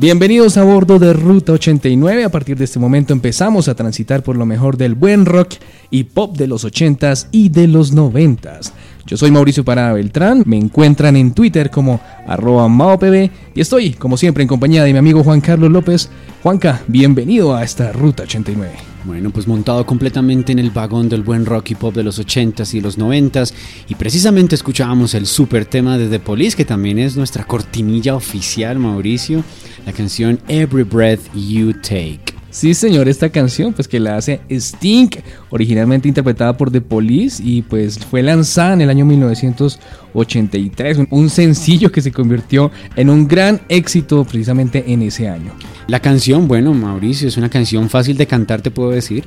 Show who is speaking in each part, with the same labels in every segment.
Speaker 1: Bienvenidos a bordo de Ruta 89. A partir de este momento empezamos a transitar por lo mejor del buen rock y pop de los 80s y de los 90s. Yo soy Mauricio Parada Beltrán, me encuentran en Twitter como arroba maopb y estoy, como siempre, en compañía de mi amigo Juan Carlos López. Juanca, bienvenido a esta Ruta 89.
Speaker 2: Bueno, pues montado completamente en el vagón del buen rock y pop de los 80s y los 90s y precisamente escuchábamos el super tema de The Police que también es nuestra cortinilla oficial, Mauricio, la canción Every Breath You Take.
Speaker 1: Sí, señor, esta canción pues que la hace Sting, originalmente interpretada por The Police y pues fue lanzada en el año 1983, un- un sencillo que se convirtió en un gran éxito precisamente en ese año.
Speaker 2: La canción, bueno, Mauricio, es una canción fácil de cantar, te puedo decir.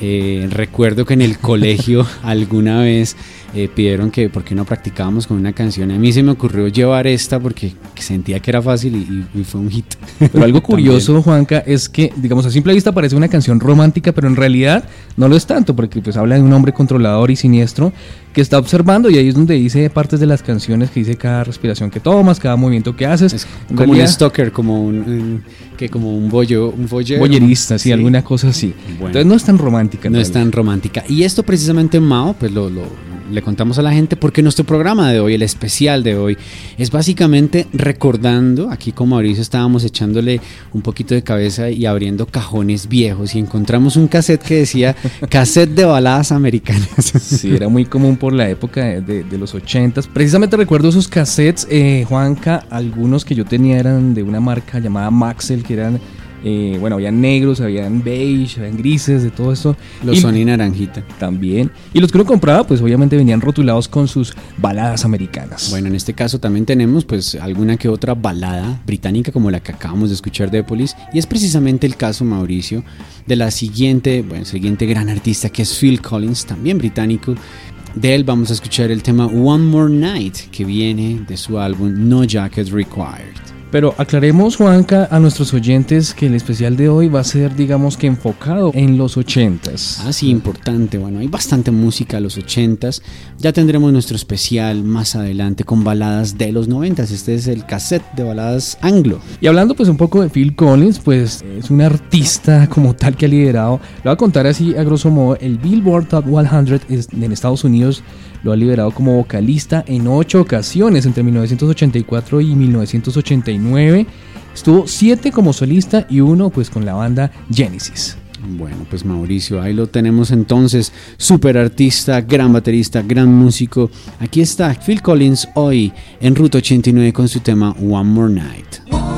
Speaker 2: Eh, recuerdo que en el colegio alguna vez eh, pidieron que por qué no practicábamos con una canción. A mí se me ocurrió llevar esta porque sentía que era fácil y, y- fue un hit.
Speaker 1: Pero algo curioso, Juanca, es que, digamos, a simple vista parece una canción romántica, pero en realidad no lo es tanto, porque pues habla de un hombre controlador y siniestro que está observando y ahí es donde dice partes de las canciones que dice cada respiración que tomas, cada movimiento que haces.
Speaker 2: Es como un
Speaker 1: realidad,
Speaker 2: stalker, como un, un- que como un bollo, un voyeur.
Speaker 1: Boyerista, sí, alguna cosa así.
Speaker 2: Bueno.
Speaker 1: Entonces no es tan romántica.
Speaker 2: No es
Speaker 1: realidad.
Speaker 2: tan romántica. Y esto precisamente, Mao, pues lo, lo- le contamos a la gente porque nuestro programa de hoy, el especial de hoy, es básicamente recordando, aquí con Mauricio estábamos echándole un poquito de cabeza y abriendo cajones viejos y encontramos un cassette que decía cassette de baladas americanas.
Speaker 1: Sí, era muy común por la época de, de- de los 80 Precisamente recuerdo esos cassettes, eh, Juanca, algunos que yo tenía eran de una marca llamada Maxell, que eran, eh, bueno, habían negros, habían beige, habían grises, de todo eso.
Speaker 2: Los
Speaker 1: Y-
Speaker 2: Sony Naranjita.
Speaker 1: También. Y los que uno compraba, pues obviamente venían rotulados con sus baladas americanas.
Speaker 2: Bueno, en este caso también tenemos pues alguna que otra balada británica como la que acabamos de escuchar de Police y es precisamente el caso Mauricio de la siguiente, bueno, siguiente gran artista que es Phil Collins, también británico. De él vamos a escuchar el tema One More Night que viene de su álbum No Jacket Required.
Speaker 1: Pero aclaremos, Juanca, a nuestros oyentes que el especial de hoy va a ser, digamos que enfocado en los 80s.
Speaker 2: Ah, sí, importante. Bueno, hay bastante música de los 80s. Ya tendremos nuestro especial más adelante con baladas de los 90s. Este es el cassette de baladas anglo.
Speaker 1: Y hablando pues un poco de Phil Collins, pues es un artista como tal que ha liderado, lo voy a contar así a grosso modo, el Billboard Top 100 es- en Estados Unidos lo ha liberado como vocalista en ocho ocasiones entre 1984 y 1989. Estuvo siete como solista y uno pues con la banda Genesis.
Speaker 2: Bueno, pues Mauricio, ahí lo tenemos entonces, super artista, gran baterista, gran músico. Aquí está Phil Collins hoy en Ruta 89 con su tema One More Night.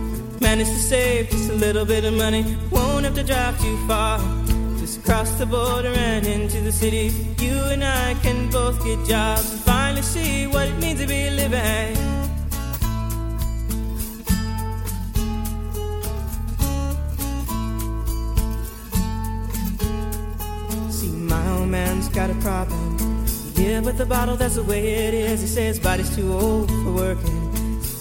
Speaker 3: Managed to save just a little bit of money. Won't have to drive too far. Just cross the border and into the city. You and I can both get jobs and finally see what it means to be living. See, my old man's got a problem. Yeah, with the bottle, that's the way it is. He says body's too old for working.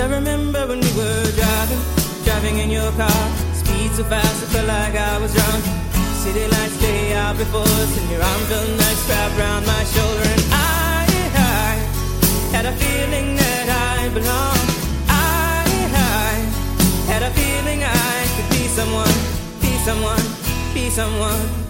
Speaker 3: I remember when we were driving, driving in your car. Speed so fast, it felt like I was drunk. City lights day out before us, and your arm felt nice wrapped around my shoulder. And I, I had a feeling that I belonged. I, I had a feeling I could be someone, be someone, be someone.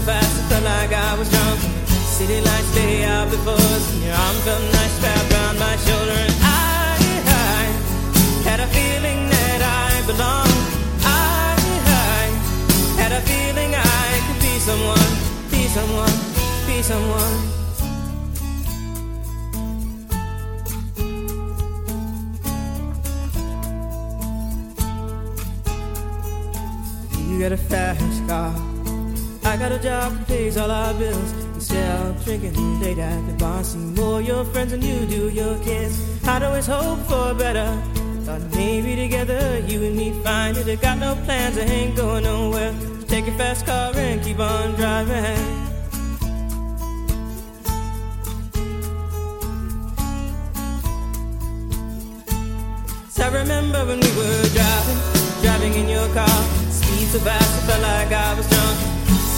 Speaker 3: So fast, it felt like I was drunk. City lights day out before us, and your arm felt nice wrapped around my shoulder. And I, I had a feeling that I belonged. I, I had a feeling I could be someone, be someone, be someone. You got a fast car. I got a job that pays all our bills. Instead of drinking late at the bar, see more your friends than you do your kids. I'd always hope for better. Thought maybe together you and me find it. I got no plans, I ain't going nowhere. So take your fast car and keep on driving. So I remember when we were driving, driving in your car. Speed so fast, I felt like I was drunk.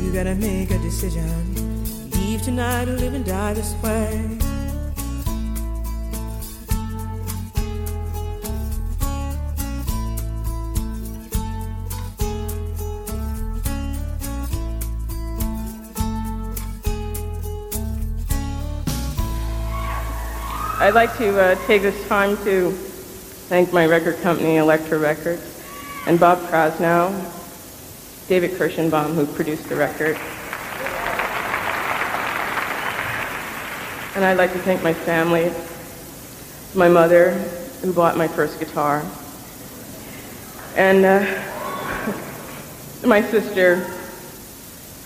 Speaker 3: You gotta make a decision. Leave tonight or live and die this way.
Speaker 4: I'd like to uh, take this time to thank my record company, Elektra Records, and Bob Krasnow, David Kirschenbaum, who produced the record. And I'd like to thank my family, my mother, who bought my first guitar, and uh, my sister,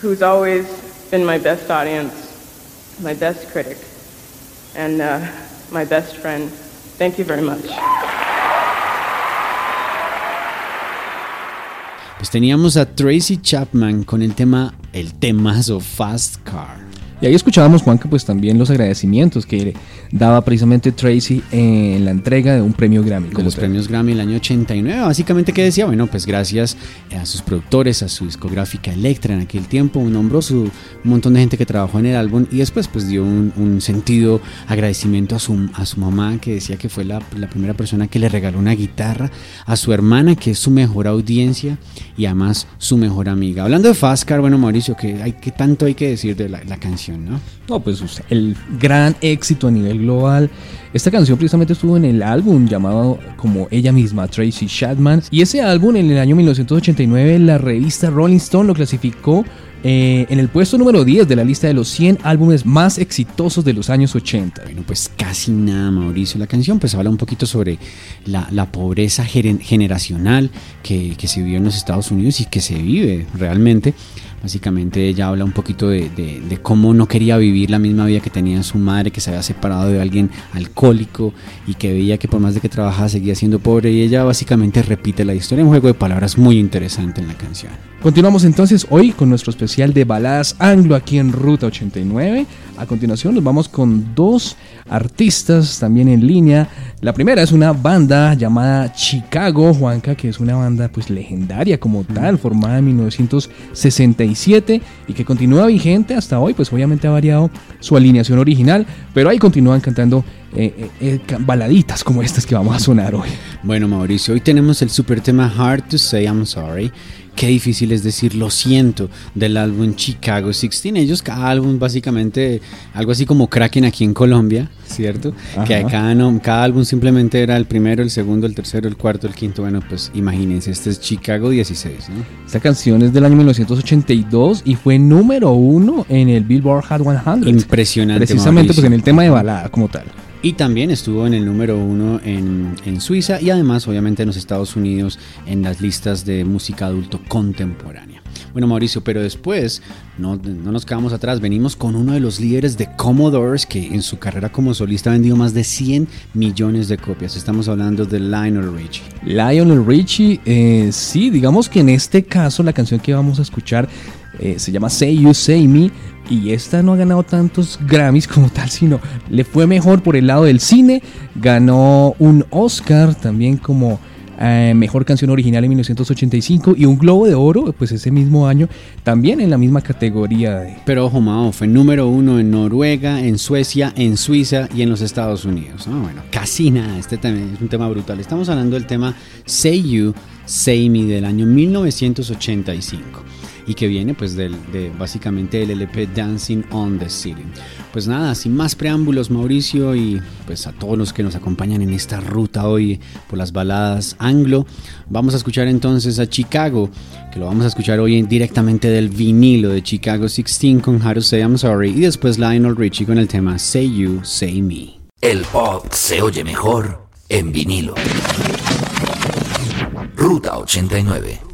Speaker 4: who's always been my best audience, my best critic, and uh, my best friend. Thank you very much.
Speaker 2: Pues teníamos a Tracy Chapman con el tema, el temazo Fast Car.
Speaker 1: Y ahí escuchábamos, Juanca, pues también los agradecimientos que daba precisamente Tracy en la entrega de un premio Grammy. como
Speaker 2: los premios Grammy el año 89. Básicamente, ¿qué decía? Bueno, pues gracias a sus productores, a su discográfica Electra en aquel tiempo, nombró su, un montón de gente que trabajó en el álbum y después pues dio un, un sentido agradecimiento a su, a su mamá que decía que fue la, la primera persona que le regaló una guitarra, a su hermana que es su mejor audiencia y además su mejor amiga. Hablando de Fast Car, bueno Mauricio, que hay que tanto hay que decir de la, la canción, ¿no?
Speaker 1: No, pues el gran éxito a nivel global. Esta canción precisamente estuvo en el álbum llamado como ella misma, Tracy Chapman. Y ese álbum en el año 1989 la revista Rolling Stone lo clasificó eh, en el puesto número 10 de la lista de los 100 álbumes más exitosos de los años 80.
Speaker 2: Bueno, pues casi nada, Mauricio. La canción pues habla un poquito sobre la, la pobreza generacional que, que se vivió en los Estados Unidos y que se vive realmente. Básicamente ella habla un poquito de, de- de cómo no quería vivir la misma vida que tenía su madre, que se había separado de alguien alcohólico y que veía que por más de que trabajaba seguía siendo pobre. Y ella básicamente repite la historia, un juego de palabras muy interesante en la canción.
Speaker 1: Continuamos entonces hoy con nuestro especial de baladas anglo aquí en Ruta 89. A continuación nos vamos con dos artistas también en línea. La primera es una banda llamada Chicago, Juanca, que es una banda pues legendaria como tal, formada en 1967 y que continúa vigente hasta hoy, pues obviamente ha variado su alineación original, pero ahí continúan cantando eh, eh, eh, baladitas como estas que vamos a sonar hoy.
Speaker 2: Bueno, Mauricio, hoy tenemos el super tema Hard to Say I'm Sorry. Qué difícil es decir lo siento del álbum Chicago 16. Ellos, cada álbum, básicamente, algo así como Kraken aquí en Colombia, ¿cierto? Que cada, no- cada álbum simplemente era el primero, el segundo, el tercero, el cuarto, el quinto. Bueno, pues imagínense, este es Chicago 16, ¿no?
Speaker 1: Esta canción es del año 1982 y fue número uno en el Billboard Hot 100.
Speaker 2: Impresionante.
Speaker 1: Precisamente pues en el tema de balada como tal.
Speaker 2: Y también estuvo en el número uno en, Suiza y además obviamente en los Estados Unidos en las listas de música adulto contemporánea. Bueno Mauricio, pero después no, no nos quedamos atrás, venimos con uno de los líderes de Commodores que en su carrera como solista ha vendido más de 100 millones de copias. Estamos hablando de Lionel Richie.
Speaker 1: Lionel Richie, eh, sí, digamos que en este caso la canción que vamos a escuchar eh, se llama Say You Say Me y esta no ha ganado tantos Grammys como tal, sino le fue mejor por el lado del cine, ganó un Oscar también como eh, mejor canción original en 1985 y un Globo de Oro, pues ese mismo año, también en la misma categoría de...
Speaker 2: Pero ojo Mao, fue número uno en Noruega, en Suecia, en Suiza y en los Estados Unidos. Ah, bueno, casi nada, este también es un tema brutal. Estamos hablando del tema Say You, Say Me del año 1985 y que viene pues de básicamente el LP Dancing on the Ceiling. Pues nada, sin más preámbulos Mauricio y pues a todos los que nos acompañan en esta ruta hoy por las baladas anglo, vamos a escuchar entonces a Chicago, que lo vamos a escuchar hoy en- directamente del vinilo de Chicago 16 con How to Say I'm Sorry y después Lionel Richie con el tema Say You, Say Me.
Speaker 5: El pop se oye mejor en vinilo. Ruta 89.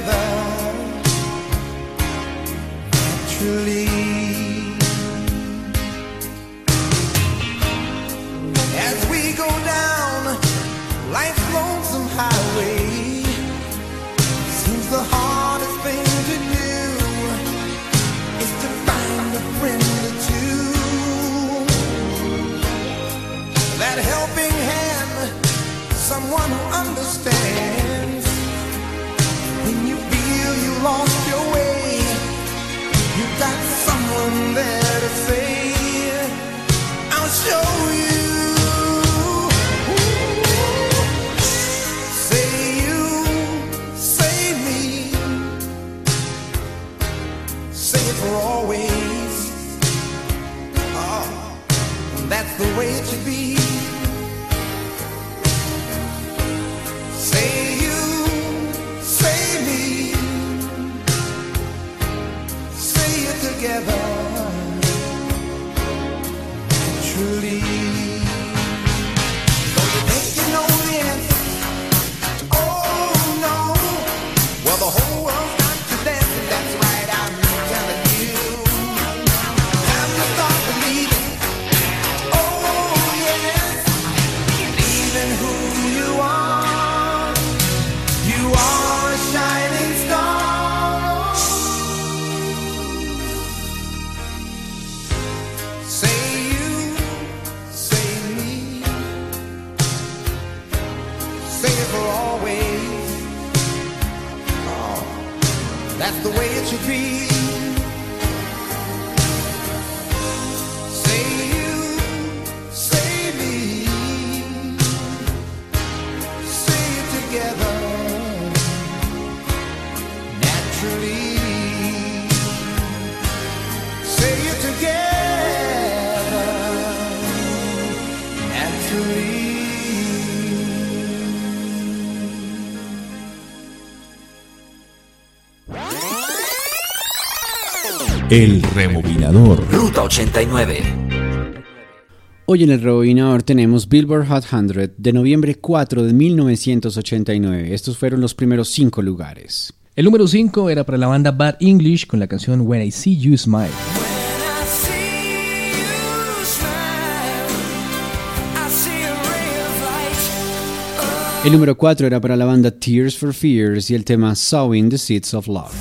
Speaker 6: Together.
Speaker 7: That's the way it should be.
Speaker 5: El rebobinador. Ruta 89.
Speaker 2: Hoy en el rebobinador tenemos Billboard Hot 100 de noviembre 4 de 1989. Estos fueron los primeros cinco lugares.
Speaker 1: El número 5 era para la banda Bad English con la canción When I See You Smile.
Speaker 2: El número 4 era para la banda Tears for Fears y el tema Sowing the Seeds of Love.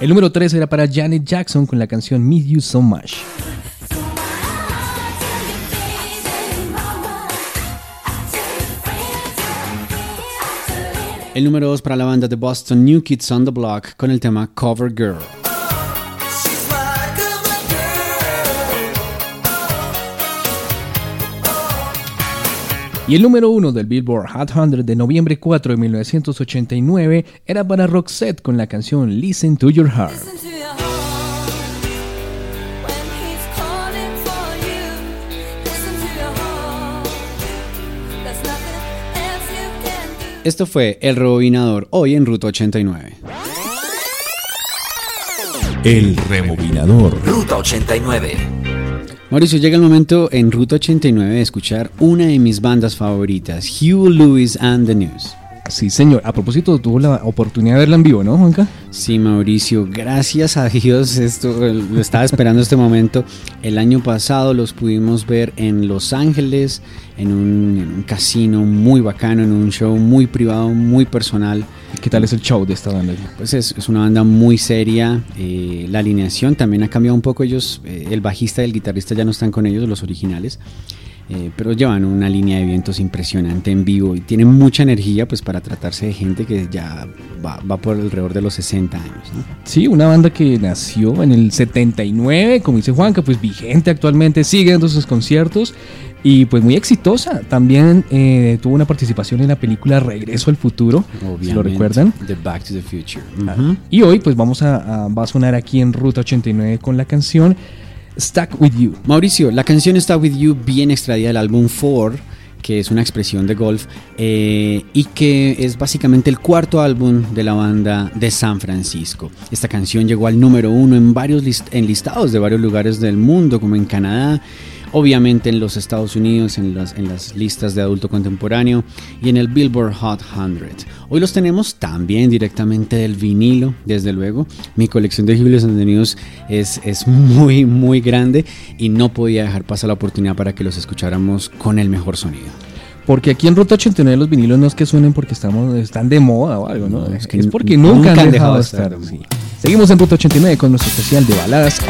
Speaker 1: El número 3 era para Janet Jackson con la canción Miss You So Much.
Speaker 2: El número 2 para la banda de Boston New Kids on the Block con el tema Cover Girl.
Speaker 1: Y el número 1 del Billboard Hot 100 de noviembre 4 de 1989 era para Roxette con la canción Listen to Your Heart.
Speaker 2: Esto fue El Rebobinador, hoy en Ruta 89.
Speaker 5: El rebobinador. Ruta 89.
Speaker 2: Mauricio, llega el momento en Ruta 89 de escuchar una de mis bandas favoritas, Hugh Lewis and the News.
Speaker 7: Sí, señor. A propósito, tuvo la oportunidad de verla en vivo, ¿no, Juanca?
Speaker 2: Sí, Mauricio, gracias a Dios, esto lo estaba esperando este momento. El año pasado los pudimos ver en Los Ángeles, en un, en un casino muy bacano, en un show muy privado, muy personal.
Speaker 7: ¿Qué tal es el show de esta banda?
Speaker 2: Pues es, es una banda muy seria. eh, la alineación también ha cambiado un poco. Ellos, eh, el bajista y el guitarrista ya no están con ellos, los originales. Eh, pero llevan una línea de vientos impresionante en vivo y tienen mucha energía pues para tratarse de gente que ya va, va por alrededor de los 60 años. ¿no?
Speaker 7: Sí, una banda que nació en el 79, como dice Juanca, pues vigente actualmente, sigue dando sus conciertos y pues muy exitosa. También eh, tuvo una participación en la película Regreso al Futuro, si lo
Speaker 2: Obviamente,
Speaker 7: recuerdan.
Speaker 2: The Back to the Future.
Speaker 7: Y hoy pues vamos a, a- va a sonar aquí en Ruta 89 con la canción Stuck With You.
Speaker 2: Mauricio, la canción está With You, bien extraída del álbum Four, que es una expresión de golf, eh, y que es básicamente el cuarto álbum de la banda de San Francisco. Esta canción llegó al número uno en varios en listados de varios lugares del mundo, como en Canadá, obviamente en los Estados Unidos, en las, en las listas de adulto contemporáneo y en el Billboard Hot 100. Hoy los tenemos también directamente del vinilo, desde luego. Mi colección de Gibles Unidos es, es muy, muy grande y no podía dejar pasar la oportunidad para que los escucháramos con el mejor sonido.
Speaker 7: Porque aquí en Ruta 89 los vinilos no es que suenen porque estamos, están de moda o algo, ¿no?
Speaker 2: No,
Speaker 7: es,
Speaker 2: es que
Speaker 7: porque
Speaker 2: nunca
Speaker 7: nunca, han dejado de estar.
Speaker 2: de estar.
Speaker 7: sí. Seguimos en Ruta 89 con nuestro especial de baladas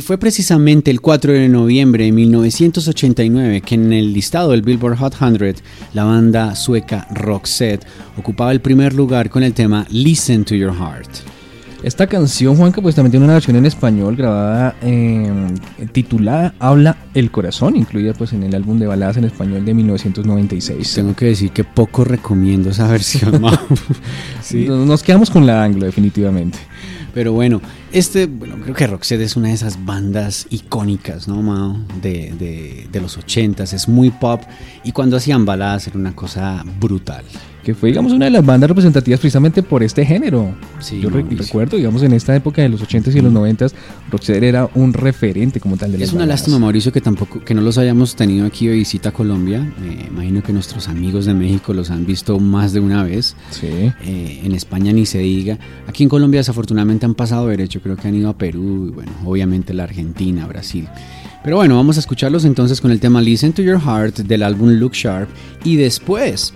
Speaker 2: Y fue precisamente el 4 de noviembre de 1989 que en el listado del Billboard Hot 100 la banda sueca Roxette ocupaba el primer lugar con el tema Listen to Your Heart.
Speaker 1: Esta canción, Juanca, pues también tiene una versión en español grabada, eh, titulada Habla el Corazón, incluida pues en el álbum de baladas en español de 1996.
Speaker 2: Tengo que decir que poco recomiendo esa versión. Sí.
Speaker 1: Nos nos quedamos con la anglo, definitivamente.
Speaker 2: Pero bueno, este, bueno, creo que Roxette es una de esas bandas icónicas, ¿no, Mao? De, de, de los ochentas, es muy pop y cuando hacían baladas era una cosa brutal.
Speaker 1: Que fue, digamos, una de las bandas representativas precisamente por este género.
Speaker 2: Sí,
Speaker 1: Yo re-
Speaker 2: Mauricio.
Speaker 1: recuerdo, digamos, en esta época de los 80s y los 90s, Roxette era un referente como tal de las
Speaker 2: Es una lástima, Mauricio, que tampoco que no los hayamos tenido aquí de visita a Colombia. Me imagino que nuestros amigos de México los han visto más de una vez.
Speaker 1: Sí.
Speaker 2: Eh, en España ni se diga. Aquí en Colombia desafortunadamente han pasado derecho, creo que han ido a Perú y bueno, obviamente la Argentina, Brasil. Pero bueno, vamos a escucharlos entonces con el tema Listen to Your Heart del álbum Look Sharp y después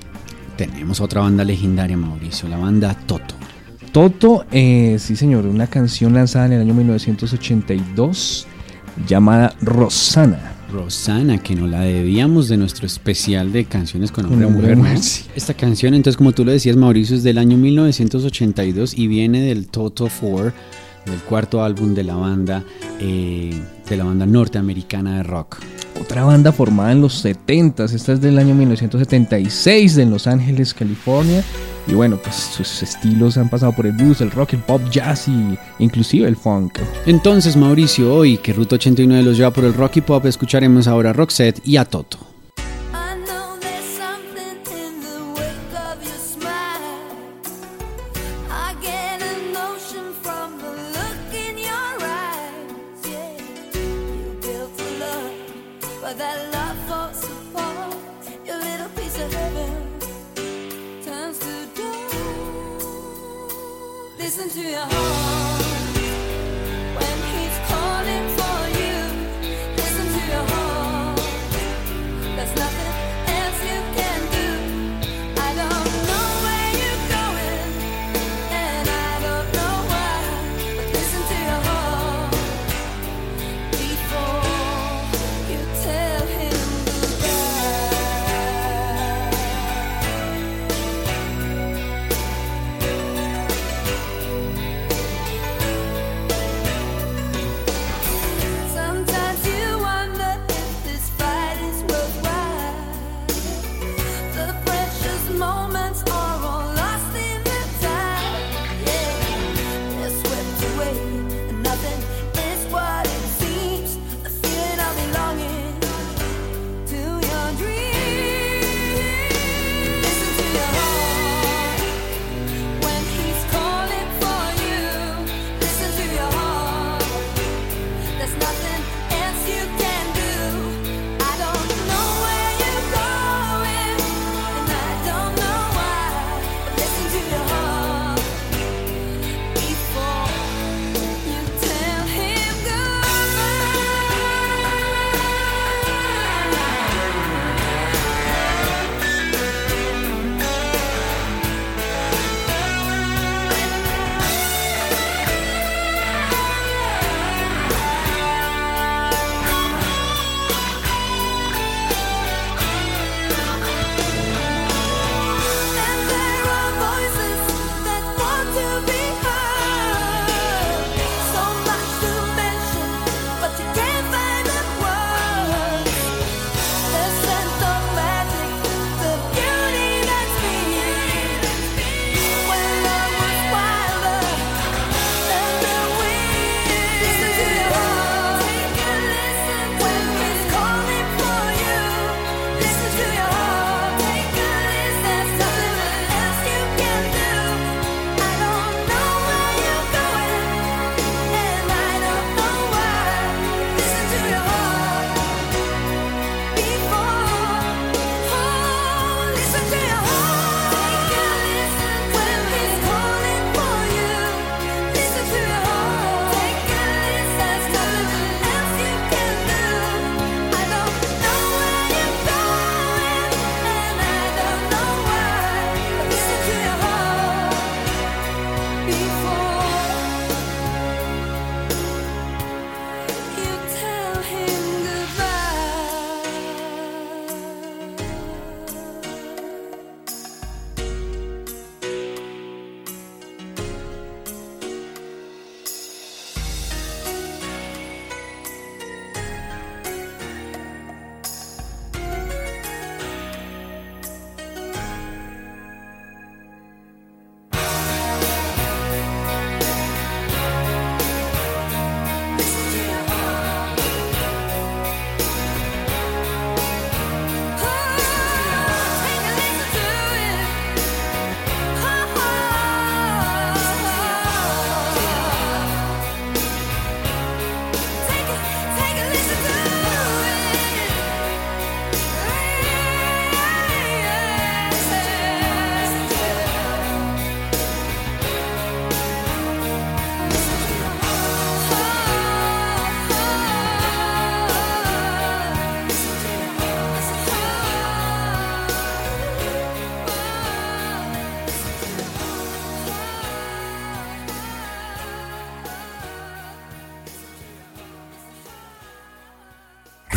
Speaker 2: tenemos otra banda legendaria, Mauricio, la banda Toto.
Speaker 1: Toto, eh, sí señor, una canción lanzada en el año 1982 llamada Rosana.
Speaker 2: Rosana, que nos la debíamos de nuestro especial de canciones con hombre y mujer. Esta canción, entonces, como tú lo decías, Mauricio, es del año 1982 y viene del Toto 4, del cuarto álbum de la banda, eh, de la banda norteamericana de rock.
Speaker 1: Otra banda formada en los 70s, esta es del año 1976 en Los Ángeles, California. Y bueno, pues sus estilos han pasado por el blues, el rock, el pop, jazz y inclusive el funk.
Speaker 2: Entonces, Mauricio, hoy que Ruta 89 los lleva por el rock y pop, escucharemos ahora a Roxette y a Toto.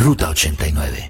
Speaker 8: Ruta 89.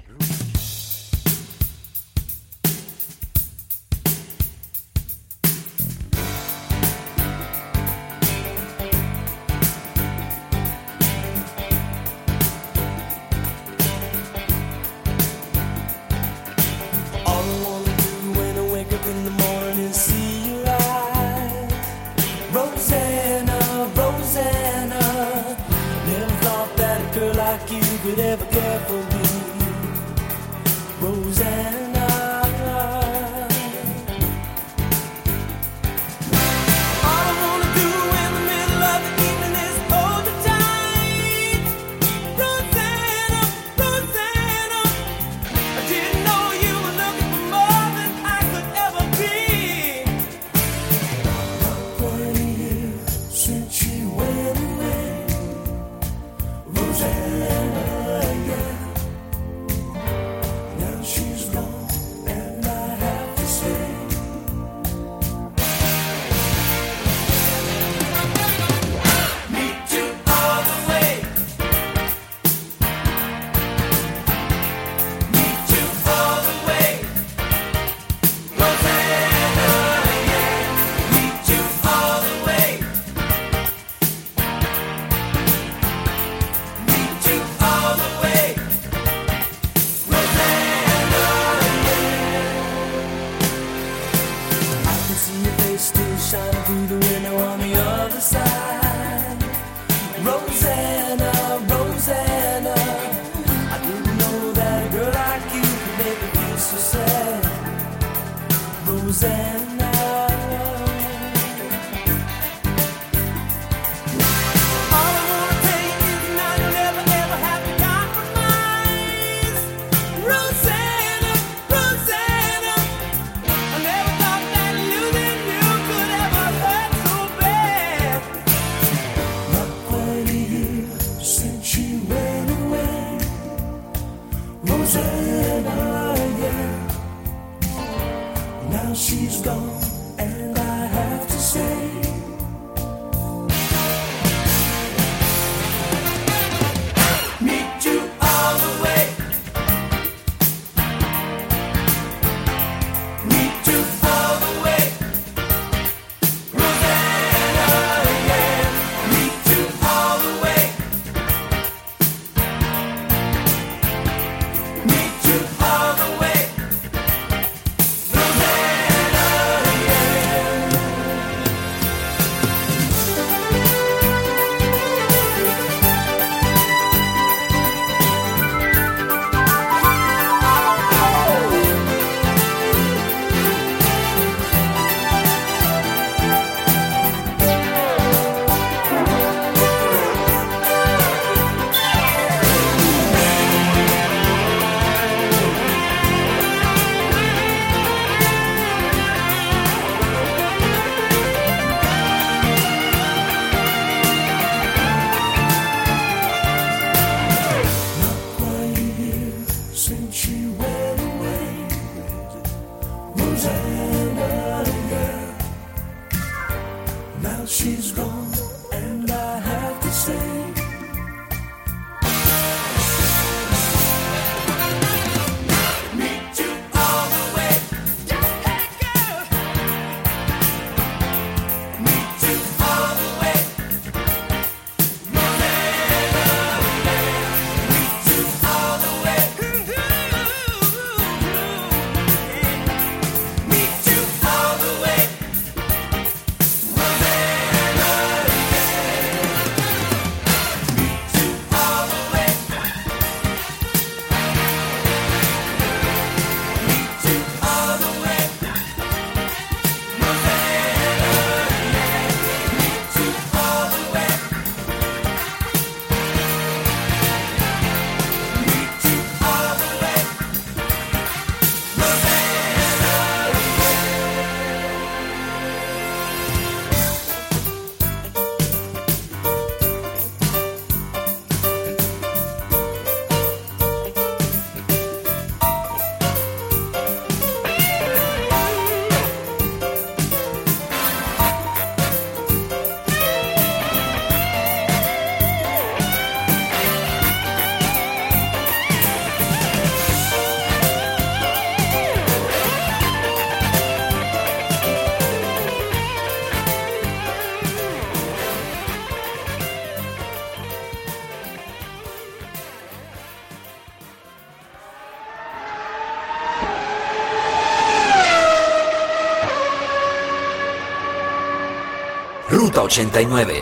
Speaker 5: 89.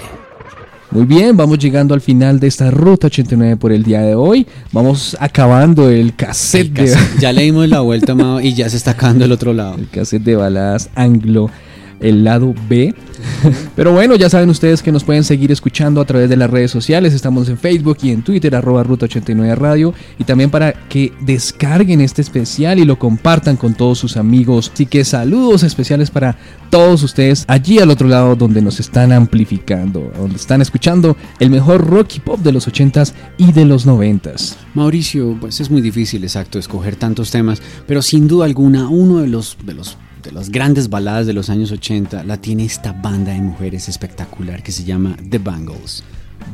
Speaker 1: Muy bien, vamos llegando al final de esta ruta 89 por el día de hoy. Vamos acabando el cassette,
Speaker 2: El
Speaker 1: de.
Speaker 2: Ya le dimos la vuelta, Mao, y ya se está acabando el otro lado.
Speaker 1: el cassette de baladas anglo, el lado B. Pero bueno, ya saben ustedes que nos pueden seguir escuchando a través de las redes sociales. Estamos en Facebook y en Twitter, arroba Ruta 89 Radio. Y también para que descarguen este especial y lo compartan con todos sus amigos. Así que saludos especiales para todos ustedes allí al otro lado donde nos están amplificando, donde están escuchando el mejor rock y pop de los 80s y de los 90s.
Speaker 2: Mauricio, pues es muy difícil, exacto, escoger tantos temas, pero sin duda alguna, uno de los, de los, de las grandes baladas de los años 80 la tiene esta banda de mujeres espectacular que se llama The Bangles.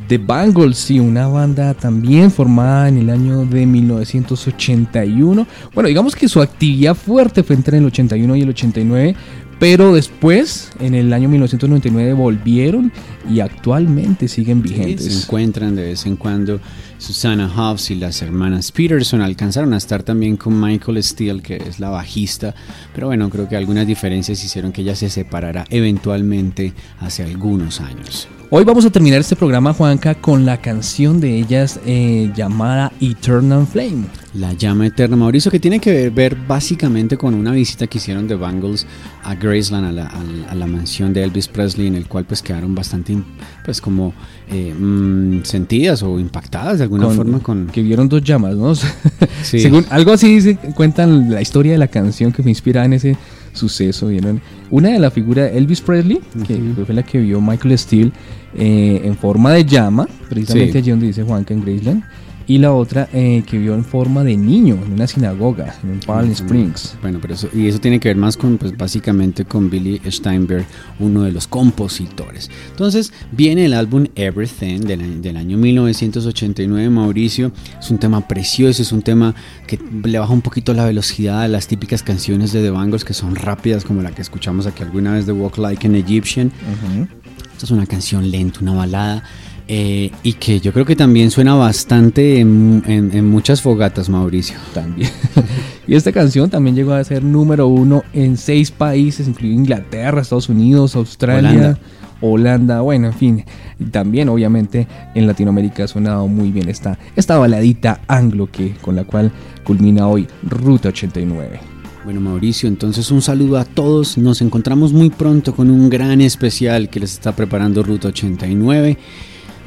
Speaker 1: The Bangles, sí, una banda también formada en el año de 1981. Bueno, digamos que su actividad fuerte fue entre el 81 y el 89, pero después, en el año 1999, volvieron y actualmente siguen
Speaker 2: Sí, se
Speaker 1: vigentes.
Speaker 2: encuentran de vez en cuando. Susana Hobbs y las hermanas Peterson alcanzaron a estar también con Michael Steele, que es la bajista, pero bueno, creo que algunas diferencias hicieron que ella se separara eventualmente hace algunos años.
Speaker 1: Hoy vamos a terminar este programa, Juanca, con la canción de ellas eh, llamada Eternal Flame.
Speaker 2: La llama eterna, Mauricio, que tiene que ver, básicamente con una visita que hicieron de Bangles a Graceland, a la, a la- a la mansión de Elvis Presley, en el cual pues quedaron bastante, pues como eh, mm, sentidas o impactadas de alguna
Speaker 1: Con-
Speaker 2: forma con...
Speaker 1: Que vieron dos llamas, ¿no?
Speaker 2: Sí.
Speaker 1: Según, algo así dice- cuentan la historia de la canción que me inspira en ese suceso. ¿vieron? Una de la figura de Elvis Presley, que fue la que vio Michael Steele eh, en forma de llama, precisamente
Speaker 2: Sí.
Speaker 1: allí donde dice Juanca en Graceland. Y la otra eh, que vio en forma de niño en una sinagoga, en Palm. Springs.
Speaker 2: Bueno, pero eso, y eso tiene que ver más con, pues básicamente con Billy Steinberg, uno de los compositores. Entonces viene el álbum Everything del, año- del año 1989, Mauricio. Es un tema precioso, es un tema que le baja un poquito la velocidad a las típicas canciones de The Bangles que son rápidas, como la que escuchamos aquí alguna vez de Walk Like an Egyptian.
Speaker 1: Ujú.
Speaker 2: Esta es una canción lenta, una balada. eh, y que yo creo que también suena bastante en, en- en muchas fogatas, Mauricio.
Speaker 1: También. y esta canción también llegó a ser número uno en seis países, incluido Inglaterra, Estados Unidos, Australia,
Speaker 2: Holanda.
Speaker 1: Holanda, bueno, en fin. Y también, obviamente, en Latinoamérica ha sonado muy bien esta, esta baladita anglo que, con la cual culmina hoy Ruta 89.
Speaker 2: Bueno, Mauricio, entonces un saludo a todos. Nos encontramos muy pronto con un gran especial que les está preparando Ruta 89.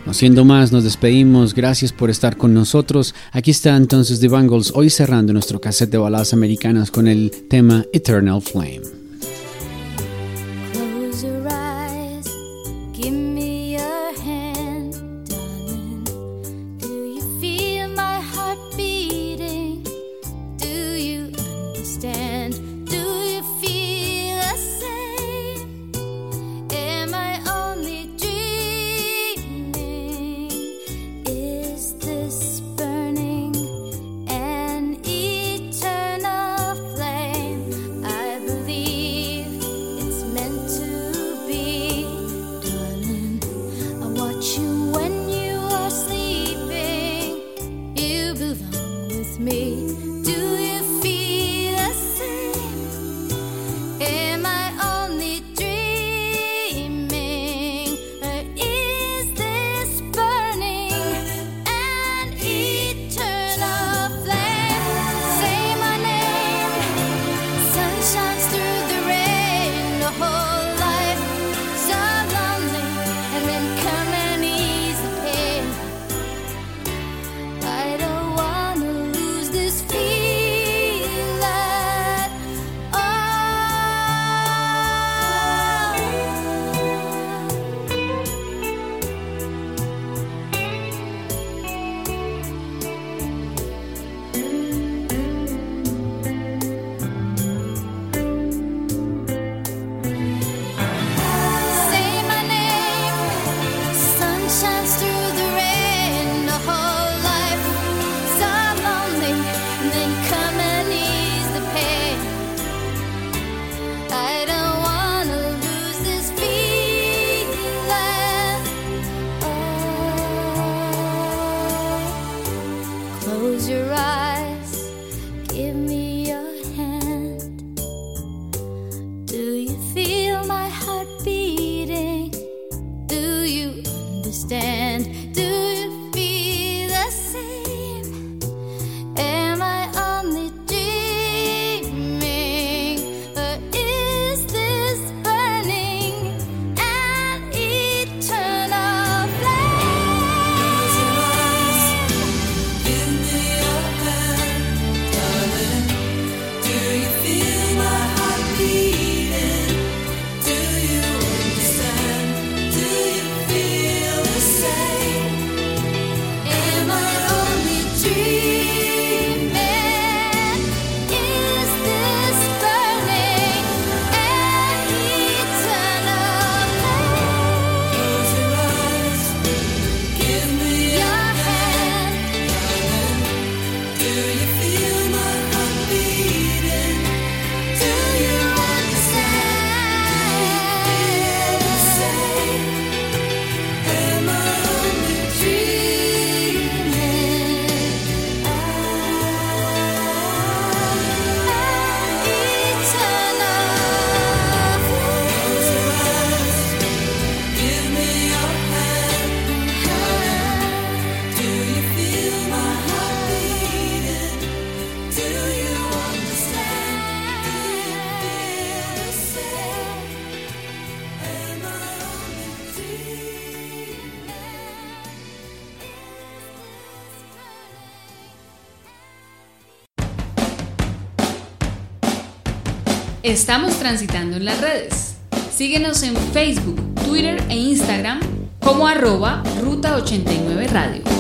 Speaker 2: No siendo más, nos despedimos. Gracias por estar con nosotros. Aquí está entonces The Bangles, hoy cerrando nuestro cassette de baladas americanas con el tema Eternal Flame.
Speaker 9: Estamos transitando en las redes. Síguenos en Facebook, Twitter e Instagram como arroba Ruta89Radio.